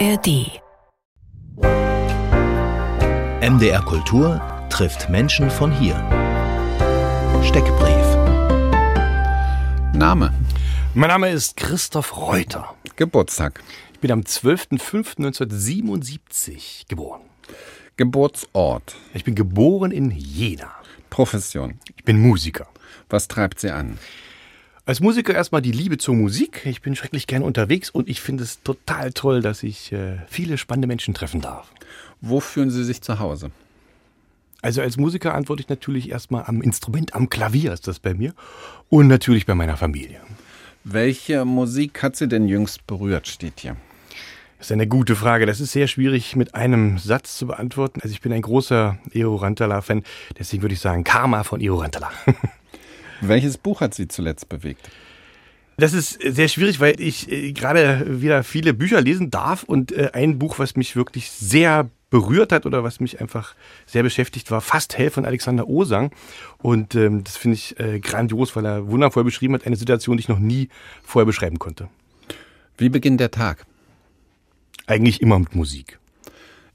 ARD. MDR Kultur trifft Menschen von hier. Steckbrief. Name. Mein Name ist Christoph Reuter. Geburtstag. Ich bin am 12.05.1977 geboren. Geburtsort. Ich bin geboren in Jena. Profession. Ich bin Musiker. Was treibt Sie an? Als Musiker erstmal die Liebe zur Musik. Ich bin schrecklich gern unterwegs und ich finde es total toll, dass ich äh, viele spannende Menschen treffen darf. Wo fühlen Sie sich zu Hause? Also als Musiker antworte ich natürlich erstmal am Instrument, am Klavier ist das bei mir und natürlich bei meiner Familie. Welche Musik hat Sie denn jüngst berührt, steht hier. Das ist eine gute Frage. Das ist sehr schwierig mit einem Satz zu beantworten. Also ich bin ein großer Eo Rantala-Fan, deswegen würde ich sagen Karma von Eo Rantala. Welches Buch hat Sie zuletzt bewegt? Das ist sehr schwierig, weil ich äh, gerade wieder viele Bücher lesen darf und äh, ein Buch, was mich wirklich sehr berührt hat oder was mich einfach sehr beschäftigt war, Fast Hell von Alexander Osang. Und ähm, das finde ich äh, grandios, weil er wundervoll beschrieben hat, eine Situation, die ich noch nie vorher beschreiben konnte. Wie beginnt der Tag? Eigentlich immer mit Musik.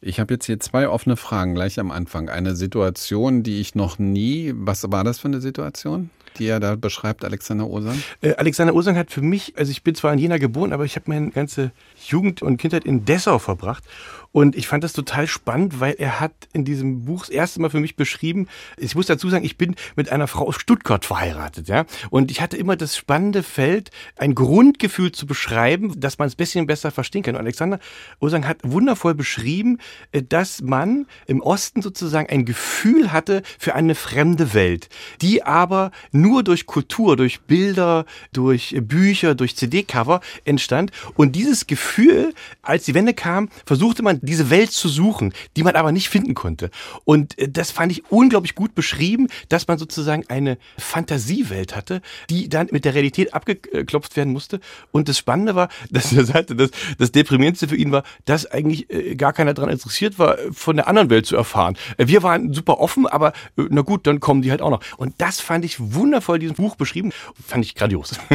Ich habe jetzt hier zwei offene Fragen gleich am Anfang. Eine Situation, die ich noch nie. Was war das für eine Situation? Die er da beschreibt, Alexander Osang? Äh, Alexander Osang hat für mich, also ich bin zwar in Jena geboren, aber ich habe meine ganze Jugend und Kindheit in Dessau verbracht. Und ich fand das total spannend, weil er hat in diesem Buch das erste Mal für mich beschrieben, ich muss dazu sagen, ich bin mit einer Frau aus Stuttgart verheiratet, ja. Und ich hatte immer das spannende Feld, ein Grundgefühl zu beschreiben, dass man es ein bisschen besser verstehen kann. Und Alexander Osang hat wundervoll beschrieben, äh, dass man im Osten sozusagen ein Gefühl hatte für eine fremde Welt, die aber nur durch Kultur, durch Bilder, durch Bücher, durch CD-Cover entstand. Und dieses Gefühl, als die Wende kam, versuchte man diese Welt zu suchen, die man aber nicht finden konnte. Und äh, das fand ich unglaublich gut beschrieben, dass man sozusagen eine Fantasiewelt hatte, die dann mit der Realität abgeklopft werden musste. Und das Spannende war, dass er sagte, dass das Deprimierendste für ihn war, dass eigentlich äh, gar keiner daran interessiert war, von der anderen Welt zu erfahren. Äh, wir waren super offen, aber na gut, dann kommen die halt auch noch. Und das fand ich wundervoll, dieses Buch beschrieben. Fand ich grandios.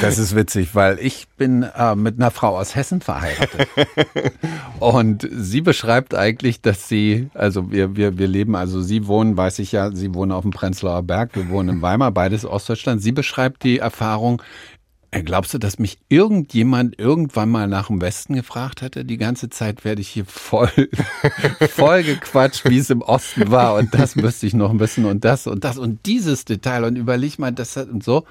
Das ist witzig, weil ich bin äh, mit einer Frau aus Hessen verheiratet. Und sie beschreibt eigentlich, dass sie, also wir, wir, wir leben, also sie wohnen, weiß ich ja, sie wohnen auf dem Prenzlauer Berg, wir wohnen in Weimar, beides Ostdeutschland. Sie beschreibt die Erfahrung, Glaubst du, dass mich irgendjemand irgendwann mal nach dem Westen gefragt hätte? Die ganze Zeit werde ich hier voll, voll gequatscht, wie es im Osten war und das müsste ich noch ein bisschen und das und das und dieses Detail und überleg mal das und so.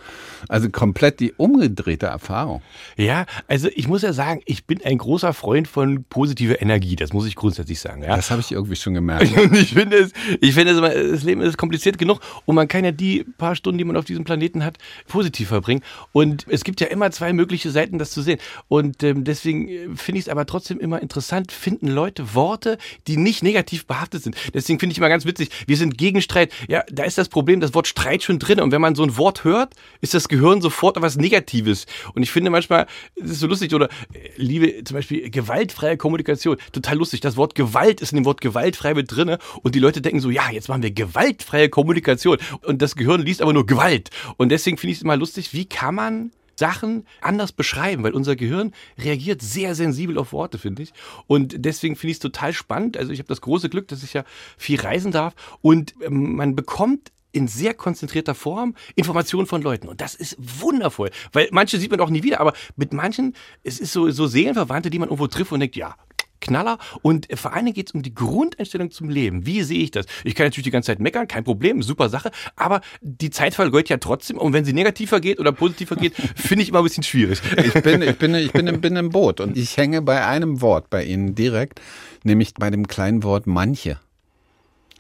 Also komplett die umgedrehte Erfahrung. Ja, also ich muss ja sagen, ich bin ein großer Freund von positiver Energie. Das muss ich grundsätzlich sagen. Ja? Das habe ich irgendwie schon gemerkt. Und ich finde es, ich finde es, das Leben ist kompliziert genug und man kann ja die paar Stunden, die man auf diesem Planeten hat, positiv verbringen. Und es gibt ja immer zwei mögliche Seiten, das zu sehen. Und ähm, deswegen äh, finde ich es aber trotzdem immer interessant, finden Leute Worte, die nicht negativ behaftet sind. Deswegen finde ich immer ganz witzig, wir sind gegen Streit. Ja, da ist das Problem, das Wort Streit schon drin. Und wenn man so ein Wort hört, ist das Gehirn sofort etwas Negatives. Und ich finde manchmal, es ist so lustig, oder äh, liebe zum Beispiel gewaltfreie Kommunikation, total lustig. Das Wort Gewalt ist in dem Wort gewaltfrei mit drinne und die Leute denken so, ja, jetzt machen wir gewaltfreie Kommunikation. Und das Gehirn liest aber nur Gewalt. Und deswegen finde ich es immer lustig, wie kann man Sachen anders beschreiben, weil unser Gehirn reagiert sehr sensibel auf Worte, finde ich. Und deswegen finde ich es total spannend. Also ich habe das große Glück, dass ich ja viel reisen darf und ähm, man bekommt in sehr konzentrierter Form Informationen von Leuten. Und das ist wundervoll, weil manche sieht man auch nie wieder, aber mit manchen, es ist so, so Seelenverwandte, die man irgendwo trifft und denkt, ja, Knaller. Und vor allen Dingen geht es um die Grundeinstellung zum Leben. Wie sehe ich das? Ich kann natürlich die ganze Zeit meckern, kein Problem, super Sache. Aber die Zeit vergeht ja trotzdem. Und wenn sie negativer geht oder positiver geht, finde ich immer ein bisschen schwierig. Ich bin, ich bin, ich bin, bin im Boot und ich hänge bei einem Wort bei Ihnen direkt, nämlich bei dem kleinen Wort manche.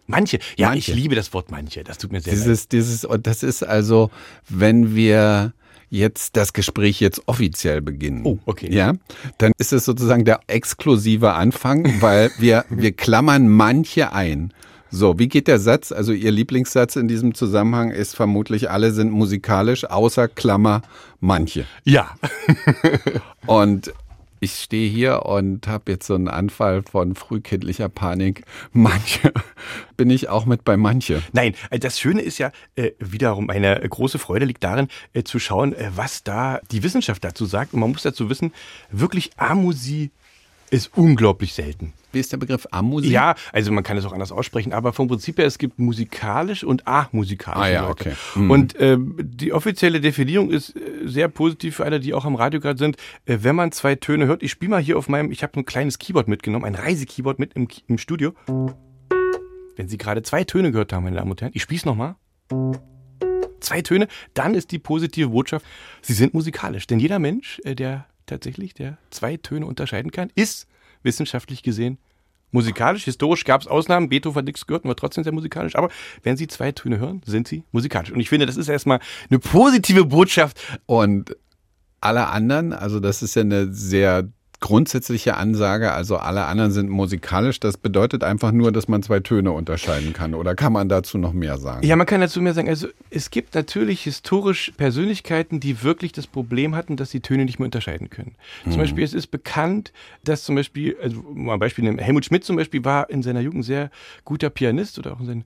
Manche, ja, manche. ich liebe das Wort manche. Das tut mir sehr dieses, leid. Dieses, das ist also, wenn wir jetzt das Gespräch jetzt offiziell beginnen. Oh, okay. Ja, dann ist es sozusagen der exklusive Anfang, weil wir, wir klammern manche ein. So, wie geht der Satz? Also Ihr Lieblingssatz in diesem Zusammenhang ist vermutlich, alle sind musikalisch, außer Klammer manche. Ja. Und ich stehe hier und habe jetzt so einen Anfall von frühkindlicher Panik. Manche bin ich auch mit bei manche. Nein, äh, das Schöne ist ja äh, wiederum eine große Freude liegt darin äh, zu schauen, äh, was da die Wissenschaft dazu sagt. Und man muss dazu wissen, wirklich Amusi ist unglaublich selten. Wie ist der Begriff Amusik? Ja, also man kann es auch anders aussprechen, aber vom Prinzip her, es gibt musikalisch und amusikalisch. Ah, ja, Leute. okay. Mhm. Und äh, die offizielle Definition ist äh, sehr positiv für alle, die auch am Radio gerade sind. Äh, wenn man zwei Töne hört, ich spiele mal hier auf meinem, ich habe ein kleines Keyboard mitgenommen, ein Reisekeyboard mit im, im Studio. Wenn Sie gerade zwei Töne gehört haben, meine Damen und Herren, ich spiele es nochmal. Zwei Töne, dann ist die positive Botschaft, Sie sind musikalisch. Denn jeder Mensch, äh, der tatsächlich, der zwei Töne unterscheiden kann, ist wissenschaftlich gesehen musikalisch. Historisch gab es Ausnahmen. Beethoven hat gehört war trotzdem sehr musikalisch. Aber wenn Sie zwei Töne hören, sind Sie musikalisch. Und ich finde, das ist erstmal eine positive Botschaft. Und alle anderen, also das ist ja eine sehr grundsätzliche Ansage, also alle anderen sind musikalisch. Das bedeutet einfach nur, dass man zwei Töne unterscheiden kann. Oder kann man dazu noch mehr sagen? Ja, man kann dazu mehr sagen. Also es gibt natürlich historisch Persönlichkeiten, die wirklich das Problem hatten, dass sie Töne nicht mehr unterscheiden können. Zum Beispiel, es ist bekannt, dass zum Beispiel, also mal ein Beispiel nehmen, Helmut Schmidt zum Beispiel war in seiner Jugend sehr guter Pianist oder auch in seinen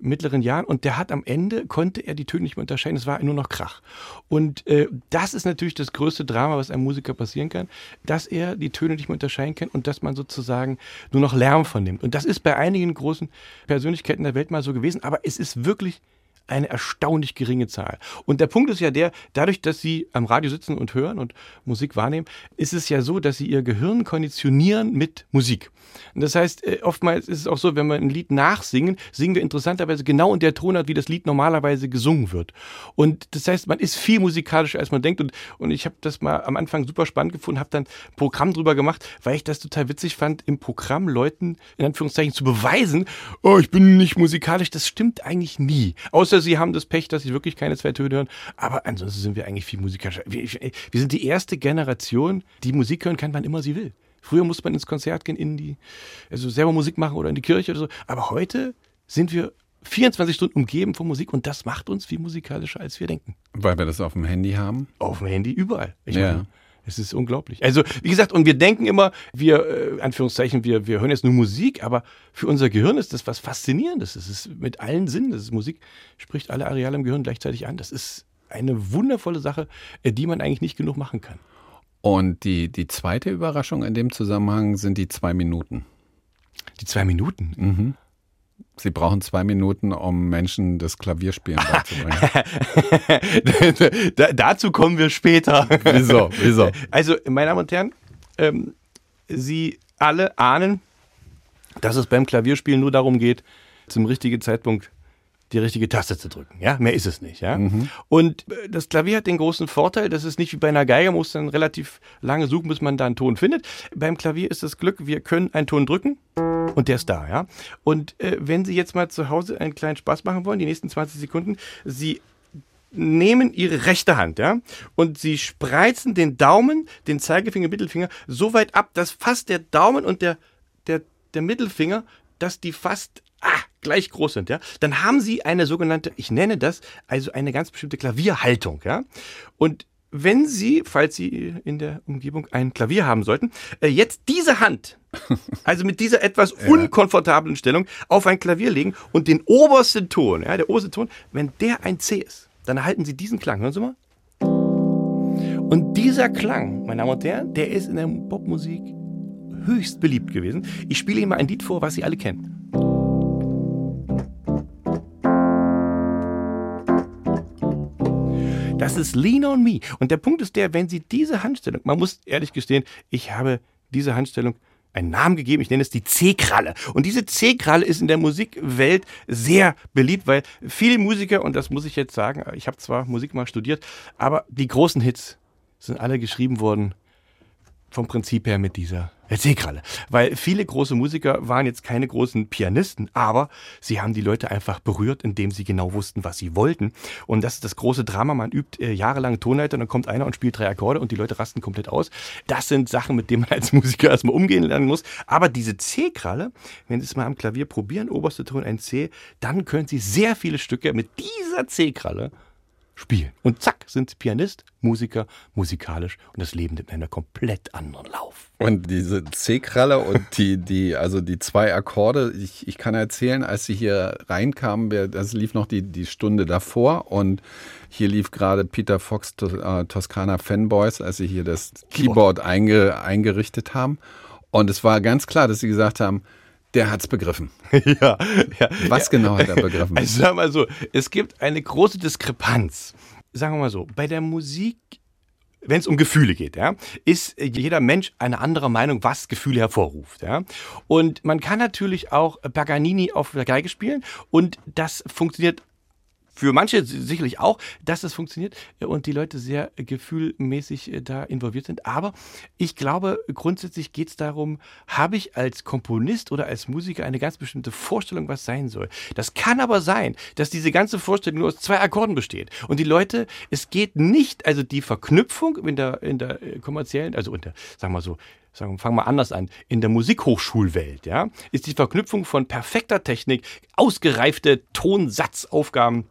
mittleren Jahren und der hat am Ende, konnte er die Töne nicht mehr unterscheiden, es war nur noch Krach. Und äh, das ist natürlich das größte Drama, was einem Musiker passieren kann, dass er die Töne nicht mehr unterscheiden kann und dass man sozusagen nur noch Lärm vernimmt. Und das ist bei einigen großen Persönlichkeiten der Welt mal so gewesen, aber es ist wirklich eine erstaunlich geringe Zahl. Und der Punkt ist ja der, dadurch, dass Sie am Radio sitzen und hören und Musik wahrnehmen, ist es ja so, dass Sie Ihr Gehirn konditionieren mit Musik. Und das heißt, äh, oftmals ist es auch so, wenn wir ein Lied nachsingen, singen wir interessanterweise genau in der Tonart, wie das Lied normalerweise gesungen wird. Und das heißt, man ist viel musikalischer, als man denkt. Und, und ich habe das mal am Anfang super spannend gefunden, habe dann ein Programm drüber gemacht, weil ich das total witzig fand, im Programm Leuten in Anführungszeichen zu beweisen, oh, ich bin nicht musikalisch. Das stimmt eigentlich nie. Außer sie haben das Pech, dass sie wirklich keine zwei Töne hören. Aber ansonsten sind wir eigentlich viel musikalischer. Wir, wir sind die erste Generation, die Musik hören kann, wann immer sie will. Früher musste man ins Konzert gehen, in die, also selber Musik machen oder in die Kirche oder so. Aber heute sind wir 24 Stunden umgeben von Musik und das macht uns viel musikalischer, als wir denken. Weil wir das auf dem Handy haben? Auf dem Handy überall. Ich Ja. meine, es ist unglaublich. Also, wie gesagt, und wir denken immer, wir, äh, Anführungszeichen, wir, wir hören jetzt nur Musik, aber für unser Gehirn ist das was Faszinierendes. Es ist mit allen Sinnen, das ist Musik, spricht alle Areale im Gehirn gleichzeitig an. Das ist eine wundervolle Sache, äh, die man eigentlich nicht genug machen kann. Und die, die zweite Überraschung in dem Zusammenhang sind die zwei Minuten. Die zwei Minuten. Mhm. Sie brauchen zwei Minuten, um Menschen das Klavierspielen beizubringen. da, dazu kommen wir später. Wieso? Wieso? Also, meine Damen und Herren, ähm, Sie alle ahnen, dass es beim Klavierspielen nur darum geht, zum richtigen Zeitpunkt die richtige Taste zu drücken. Ja, mehr ist es nicht. Ja. Und äh, das Klavier hat den großen Vorteil, dass es nicht wie bei einer Geige, muss dann relativ lange suchen, bis man da einen Ton findet. Beim Klavier ist das Glück, wir können einen Ton drücken und der ist da. Ja. Und äh, wenn Sie jetzt mal zu Hause einen kleinen Spaß machen wollen, die nächsten 20 Sekunden, Sie nehmen ihre rechte Hand, ja, und sie spreizen den Daumen, den Zeigefinger, Mittelfinger so weit ab, dass fast der Daumen und der, der, der Mittelfinger, dass die fast gleich groß sind, ja. Dann haben sie eine sogenannte, ich nenne das, also eine ganz bestimmte Klavierhaltung, ja. Und wenn Sie, falls Sie in der Umgebung ein Klavier haben sollten, äh, jetzt diese Hand, also mit dieser etwas unkomfortablen Stellung, auf ein Klavier legen und den obersten Ton, ja, der oberste Ton, wenn der ein C ist, dann erhalten Sie diesen Klang. Hören Sie mal. Und dieser Klang, meine Damen und Herren, der ist in der Popmusik höchst beliebt gewesen. Ich spiele Ihnen mal ein Lied vor, was Sie alle kennen. Das ist Lean on Me. Und der Punkt ist der, wenn Sie diese Handstellung, man muss ehrlich gestehen, ich habe diese Handstellung einen Namen gegeben, ich nenne es die C-Kralle. Und diese C-Kralle ist in der Musikwelt sehr beliebt, weil viele Musiker, und das muss ich jetzt sagen, ich habe zwar Musik mal studiert, aber die großen Hits sind alle geschrieben worden vom Prinzip her mit dieser C-Kralle. Weil viele große Musiker waren jetzt keine großen Pianisten, aber sie haben die Leute einfach berührt, indem sie genau wussten, was sie wollten. Und das ist das große Drama. Man übt äh, jahrelang Tonleiter, dann kommt einer und spielt drei Akkorde und die Leute rasten komplett aus. Das sind Sachen, mit denen man als Musiker erstmal umgehen lernen muss. Aber diese C-Kralle, wenn Sie es mal am Klavier probieren, oberste Ton ein C, dann können Sie sehr viele Stücke mit dieser C-Kralle spielen. Und zack, sind Sie Pianist, Musiker, musikalisch und das Leben nimmt einen komplett anderen Lauf. Und diese C-Kralle und die, die, also die zwei Akkorde, ich, ich kann erzählen, als sie hier reinkamen, wir, das lief noch die, die Stunde davor und hier lief gerade Peter Fox to, äh, Toskana Fanboys, als sie hier das Keyboard einge, eingerichtet haben. Und es war ganz klar, dass sie gesagt haben, der hat's begriffen. ja, ja. Was ja. genau hat er begriffen? Also wir mal so, es gibt eine große Diskrepanz. Sagen wir mal so, bei der Musik wenn es um Gefühle geht, ja, ist jeder Mensch eine andere Meinung, was Gefühle hervorruft, ja. Und man kann natürlich auch Paganini auf der Geige spielen und das funktioniert für manche sicherlich auch, dass das funktioniert und die Leute sehr gefühlmäßig äh, da involviert sind. Aber ich glaube, grundsätzlich geht es darum, habe ich als Komponist oder als Musiker eine ganz bestimmte Vorstellung, was sein soll. Das kann aber sein, dass diese ganze Vorstellung nur aus zwei Akkorden besteht. Und die Leute, es geht nicht, also die Verknüpfung in der, in der äh, kommerziellen, also unter, sagen wir so, sagen, fangen wir anders an, in der Musikhochschulwelt, ja, ist die Verknüpfung von perfekter Technik, ausgereifte Tonsatzaufgaben,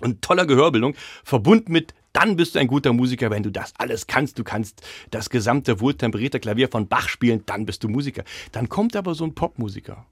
und toller Gehörbildung, verbunden mit dann bist du ein guter Musiker, wenn du das alles kannst. Du kannst das gesamte wohltemperierte Klavier von Bach spielen, dann bist du Musiker. Dann kommt aber so ein Popmusiker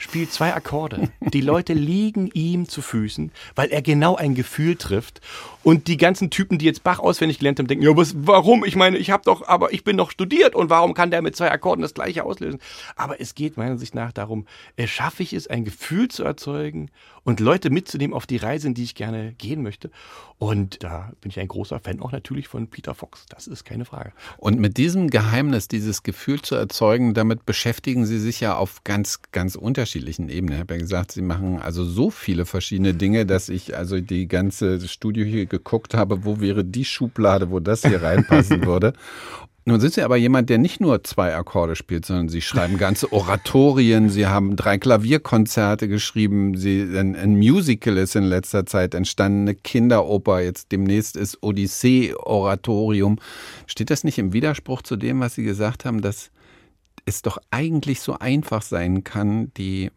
spielt zwei Akkorde. Die Leute liegen ihm zu Füßen, weil er genau ein Gefühl trifft. Und die ganzen Typen, die jetzt Bach auswendig gelernt haben, denken, ja, was, warum? Ich meine, ich habe doch, aber ich bin doch studiert und warum kann der mit zwei Akkorden das gleiche auslösen? Aber es geht meiner Sicht nach darum, schaffe ich es, ein Gefühl zu erzeugen und Leute mitzunehmen auf die Reise, in die ich gerne gehen möchte. Und da bin ich ein großer Fan auch natürlich von Peter Fox. Das ist keine Frage. Und mit diesem Geheimnis, dieses Gefühl zu erzeugen, damit beschäftigen Sie sich ja auf ganz, ganz unterschiedlichen Ebenen. Ich habe ja gesagt, Sie machen also so viele verschiedene Dinge, dass ich also die ganze Studio hier geguckt habe, wo wäre die Schublade, wo das hier reinpassen würde. Nun sind Sie aber jemand, der nicht nur zwei Akkorde spielt, sondern Sie schreiben ganze Oratorien, Sie haben drei Klavierkonzerte geschrieben, Sie, ein, ein Musical ist in letzter Zeit entstanden, eine Kinderoper, jetzt demnächst ist Odyssee-Oratorium. Steht das nicht im Widerspruch zu dem, was Sie gesagt haben, dass es doch eigentlich so einfach sein kann, die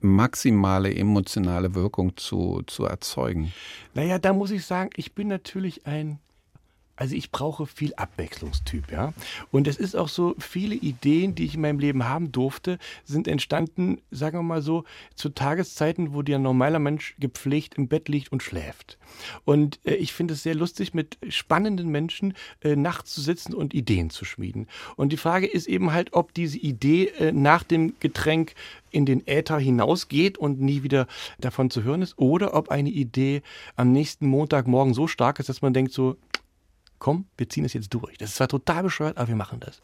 maximale emotionale Wirkung zu, zu erzeugen? Naja, da muss ich sagen, ich bin natürlich ein also ich brauche viel Abwechslungstyp, ja. Und es ist auch so, viele Ideen, die ich in meinem Leben haben durfte, sind entstanden, sagen wir mal so, zu Tageszeiten, wo der normaler Mensch gepflegt im Bett liegt und schläft. Und äh, ich finde es sehr lustig, mit spannenden Menschen äh, nachts zu sitzen und Ideen zu schmieden. Und die Frage ist eben halt, ob diese Idee äh, nach dem Getränk in den Äther hinausgeht und nie wieder davon zu hören ist, oder ob eine Idee am nächsten Montagmorgen so stark ist, dass man denkt so, komm, wir ziehen es jetzt durch. Das ist zwar total bescheuert, aber wir machen das.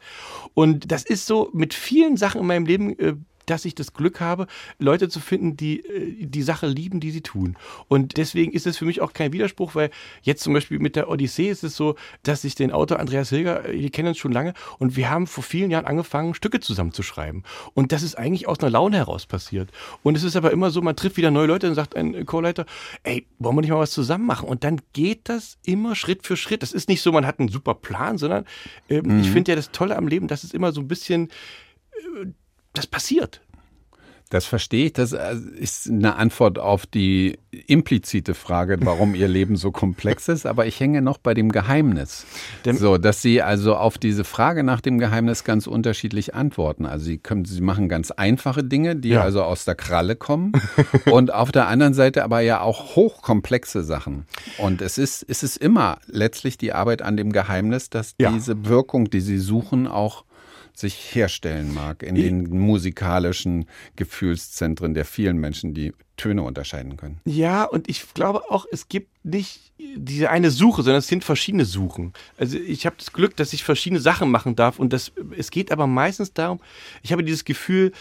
Und das ist so mit vielen Sachen in meinem Leben äh, dass ich das Glück habe, Leute zu finden, die äh, die Sache lieben, die sie tun. Und deswegen ist es für mich auch kein Widerspruch, weil jetzt zum Beispiel mit der Odyssee ist es so, dass ich den Autor Andreas Hilger, äh, wir kennen uns schon lange und wir haben vor vielen Jahren angefangen, Stücke zusammenzuschreiben. Und das ist eigentlich aus einer Laune heraus passiert. Und es ist aber immer so, man trifft wieder neue Leute und sagt ein Chorleiter, ey, wollen wir nicht mal was zusammen machen? Und dann geht das immer Schritt für Schritt. Das ist nicht so, man hat einen super Plan, sondern äh, mhm. ich finde ja das Tolle am Leben, dass es immer so ein bisschen äh, das passiert. Das verstehe ich. Das äh, ist eine Antwort auf die implizite Frage, warum Ihr Leben so komplex ist. Aber ich hänge noch bei dem Geheimnis. so, dass Sie also auf diese Frage nach dem Geheimnis ganz unterschiedlich antworten. Also Sie können, Sie machen ganz einfache Dinge, die ja. also aus der Kralle kommen. und auf der anderen Seite aber ja auch hochkomplexe Sachen. Und es ist, es ist immer letztlich die Arbeit an dem Geheimnis, dass ja. diese Wirkung, die Sie suchen, auch sich herstellen mag in den musikalischen Gefühlszentren der vielen Menschen, die Töne unterscheiden können. Ja, und ich glaube auch, es gibt nicht diese eine Suche, sondern es sind verschiedene Suchen. Also ich habe das Glück, dass ich verschiedene Sachen machen darf und das, es geht aber meistens darum, ich habe dieses Gefühl,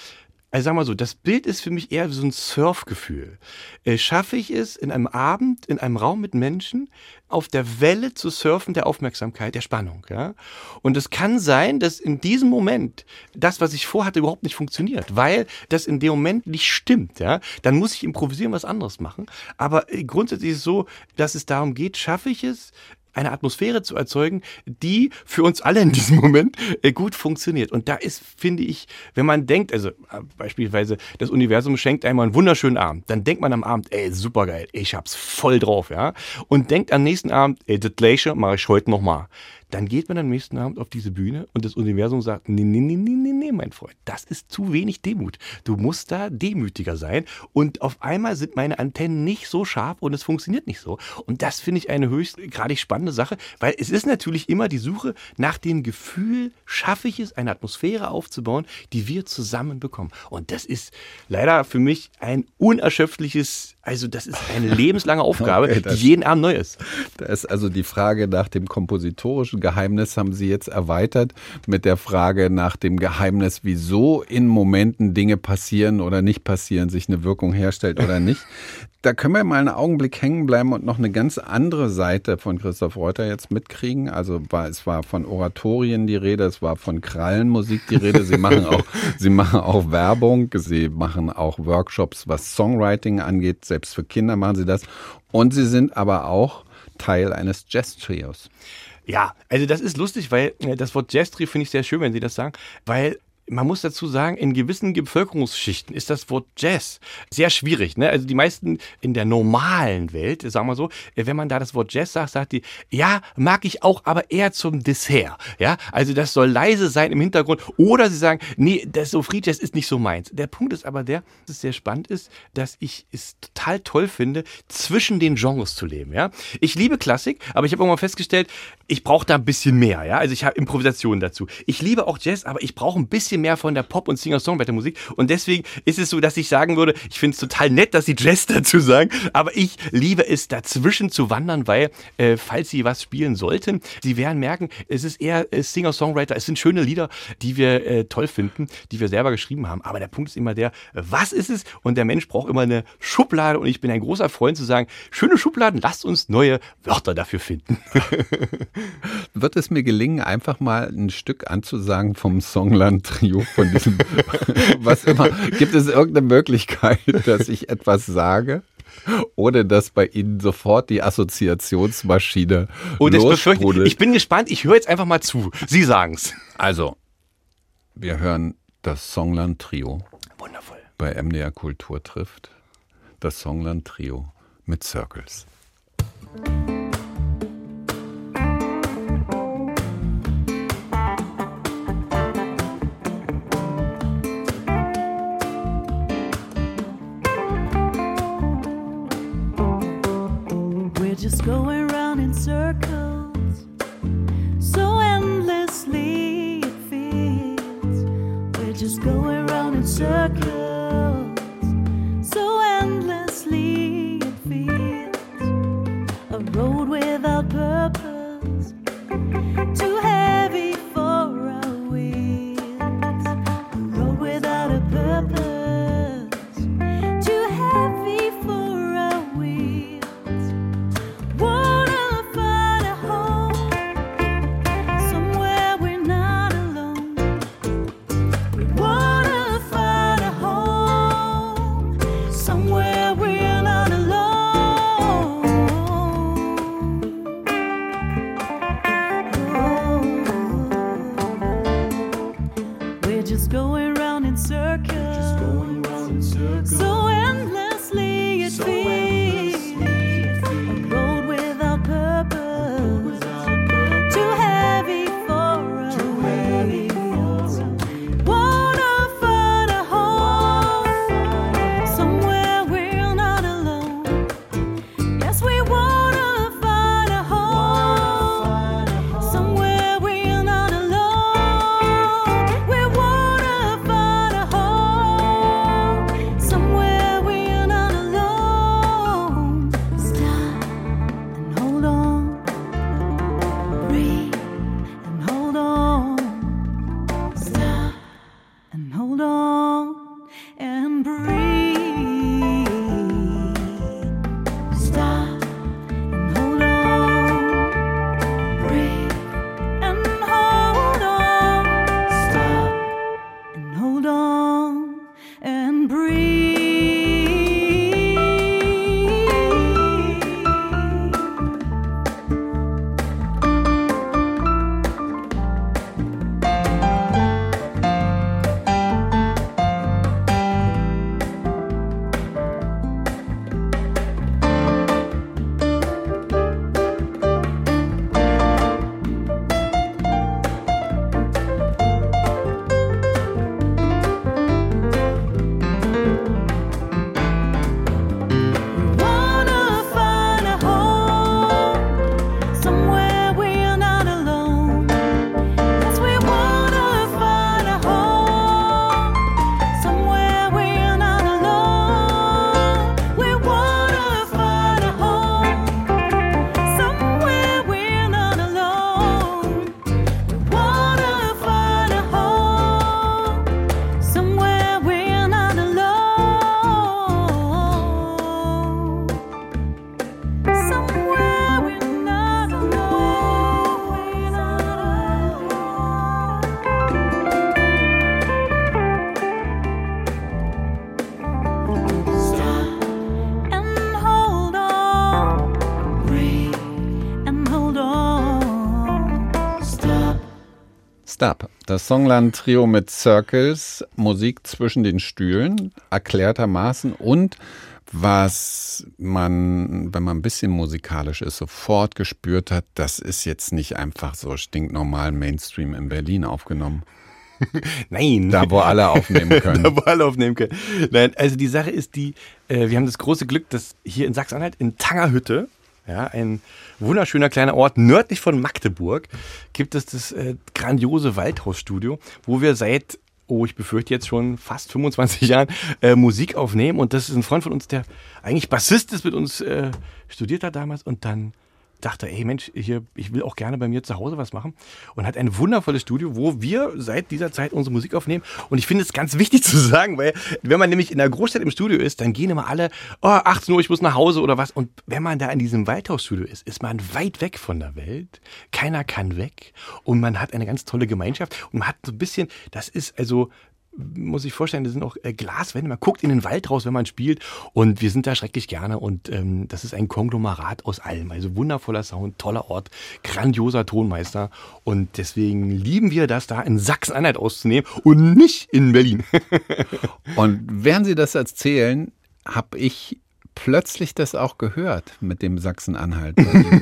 also sag mal so, das Bild ist für mich eher so ein Surfgefühl. Äh, schaffe ich es, in einem Abend, in einem Raum mit Menschen, auf der Welle zu surfen der Aufmerksamkeit, der Spannung, ja? Und es kann sein, dass in diesem Moment das, was ich vorhatte, überhaupt nicht funktioniert, weil das in dem Moment nicht stimmt, ja? Dann muss ich improvisieren, was anderes machen. Aber äh, grundsätzlich ist es so, dass es darum geht, schaffe ich es, eine Atmosphäre zu erzeugen, die für uns alle in diesem Moment äh, gut funktioniert. Und da ist, finde ich, wenn man denkt, also äh, beispielsweise das Universum schenkt einem einen wunderschönen Abend, dann denkt man am Abend, ey, supergeil, ich hab's voll drauf, ja. Und denkt am nächsten Abend, ey, das gleiche mache ich heute nochmal dann geht man am nächsten Abend auf diese Bühne und das Universum sagt, nee, nee, nee, nee, nee, nee, mein Freund, das ist zu wenig Demut. Du musst da demütiger sein. Und auf einmal sind meine Antennen nicht so scharf und es funktioniert nicht so. Und das finde ich eine höchst gerade spannende Sache, weil es ist natürlich immer die Suche nach dem Gefühl, schaffe ich es, eine Atmosphäre aufzubauen, die wir zusammen bekommen. Und das ist leider für mich ein unerschöpfliches, also das ist eine lebenslange Aufgabe, okay, die jeden Abend neu ist. Da ist also die Frage nach dem kompositorischen Geheimnis haben Sie jetzt erweitert mit der Frage nach dem Geheimnis, wieso in Momenten Dinge passieren oder nicht passieren, sich eine Wirkung herstellt oder nicht. Da können wir mal einen Augenblick hängen bleiben und noch eine ganz andere Seite von Christoph Reuter jetzt mitkriegen. Also war, es war von Oratorien die Rede, es war von Krallenmusik die Rede. Sie machen auch, sie machen auch Werbung, sie machen auch Workshops, was Songwriting angeht. Selbst für Kinder machen sie das. Und sie sind aber auch Teil eines Jazz-Trios. Ja, also das ist lustig, weil äh, das Wort Jazz-Trio finde ich sehr schön, wenn Sie das sagen, weil man muss dazu sagen, in gewissen Bevölkerungsschichten ist das Wort Jazz sehr schwierig. Ne? Also die meisten in der normalen Welt, sagen wir so, wenn man da das Wort Jazz sagt, sagt die, ja, mag ich auch, aber eher zum Dessert. Ja, also das soll leise sein im Hintergrund. Oder sie sagen, nee, das so Free Jazz ist nicht so meins. Der Punkt ist aber der, dass es sehr spannend ist, dass ich es total toll finde, zwischen den Genres zu leben. Ja, ich liebe Klassik, aber ich habe irgendwann festgestellt, ich brauche da ein bisschen mehr. Ja, also ich habe Improvisation dazu. Ich liebe auch Jazz, aber ich brauche ein bisschen bisschen mehr von der Pop- und Singer-Songwriter-Musik. Und deswegen ist es so, dass ich sagen würde, ich finde es total nett, dass Sie Jazz dazu sagen, aber ich liebe es, dazwischen zu wandern, weil, äh, falls Sie was spielen sollten, Sie werden merken, es ist eher äh, Singer-Songwriter, es sind schöne Lieder, die wir äh, toll finden, die wir selber geschrieben haben. Aber der Punkt ist immer der, was ist es? Und der Mensch braucht immer eine Schublade und ich bin ein großer Freund zu sagen, schöne Schubladen, lasst uns neue Wörter dafür finden. Wird es mir gelingen, einfach mal ein Stück anzusagen vom Songland Trio von diesem, was immer. Gibt es irgendeine Möglichkeit, dass ich etwas sage? ohne dass bei Ihnen sofort die Assoziationsmaschine oh, lossprudelt. Ich bin gespannt, ich höre jetzt einfach mal zu. Sie sagen's. Also, wir hören das Songland Trio. Wundervoll. Bei MDR Kultur trifft das Songland Trio mit Circles. Just going round in circles. So endlessly it feels. We're just going round in circles Das Songland-Trio mit Circles, Musik zwischen den Stühlen, erklärtermaßen und was man, wenn man ein bisschen musikalisch ist, sofort gespürt hat, das ist jetzt nicht einfach so stinknormal Mainstream in Berlin aufgenommen. Nein. Da, wo alle aufnehmen können. da, wo alle aufnehmen können. Nein, also die Sache ist die, äh, wir haben das große Glück, dass hier in Sachsen-Anhalt in Tangerhütte, ja, ein wunderschöner kleiner Ort nördlich von Magdeburg, gibt es das äh, grandiose Waldhausstudio, wo wir seit oh, ich befürchte jetzt schon fast 25 Jahren äh, Musik aufnehmen. Und das ist ein Freund von uns, der eigentlich Bassist ist, mit uns äh, studiert hat damals und dann dachte, ey Mensch, hier, ich will auch gerne bei mir zu Hause was machen und hat ein wundervolles Studio, wo wir seit dieser Zeit unsere Musik aufnehmen. Und ich finde es ganz wichtig zu sagen, weil wenn man nämlich in der Großstadt im Studio ist, dann gehen immer alle, oh, 18 Uhr, ich muss nach Hause oder was. Und wenn man da in diesem Waldhausstudio ist, ist man weit weg von der Welt. Keiner kann weg. Und man hat eine ganz tolle Gemeinschaft. Und man hat so ein bisschen, das ist also muss ich vorstellen, das sind auch äh, Glaswände. Man guckt in den Wald raus, wenn man spielt. Und wir sind da schrecklich gerne. Und ähm, das ist ein Konglomerat aus allem. Also wundervoller Sound, toller Ort, grandioser Tonmeister. Und deswegen lieben wir das da in Sachsen-Anhalt auszunehmen und nicht in Berlin. und während Sie das erzählen, habe ich plötzlich das auch gehört mit dem Sachsen-Anhalt.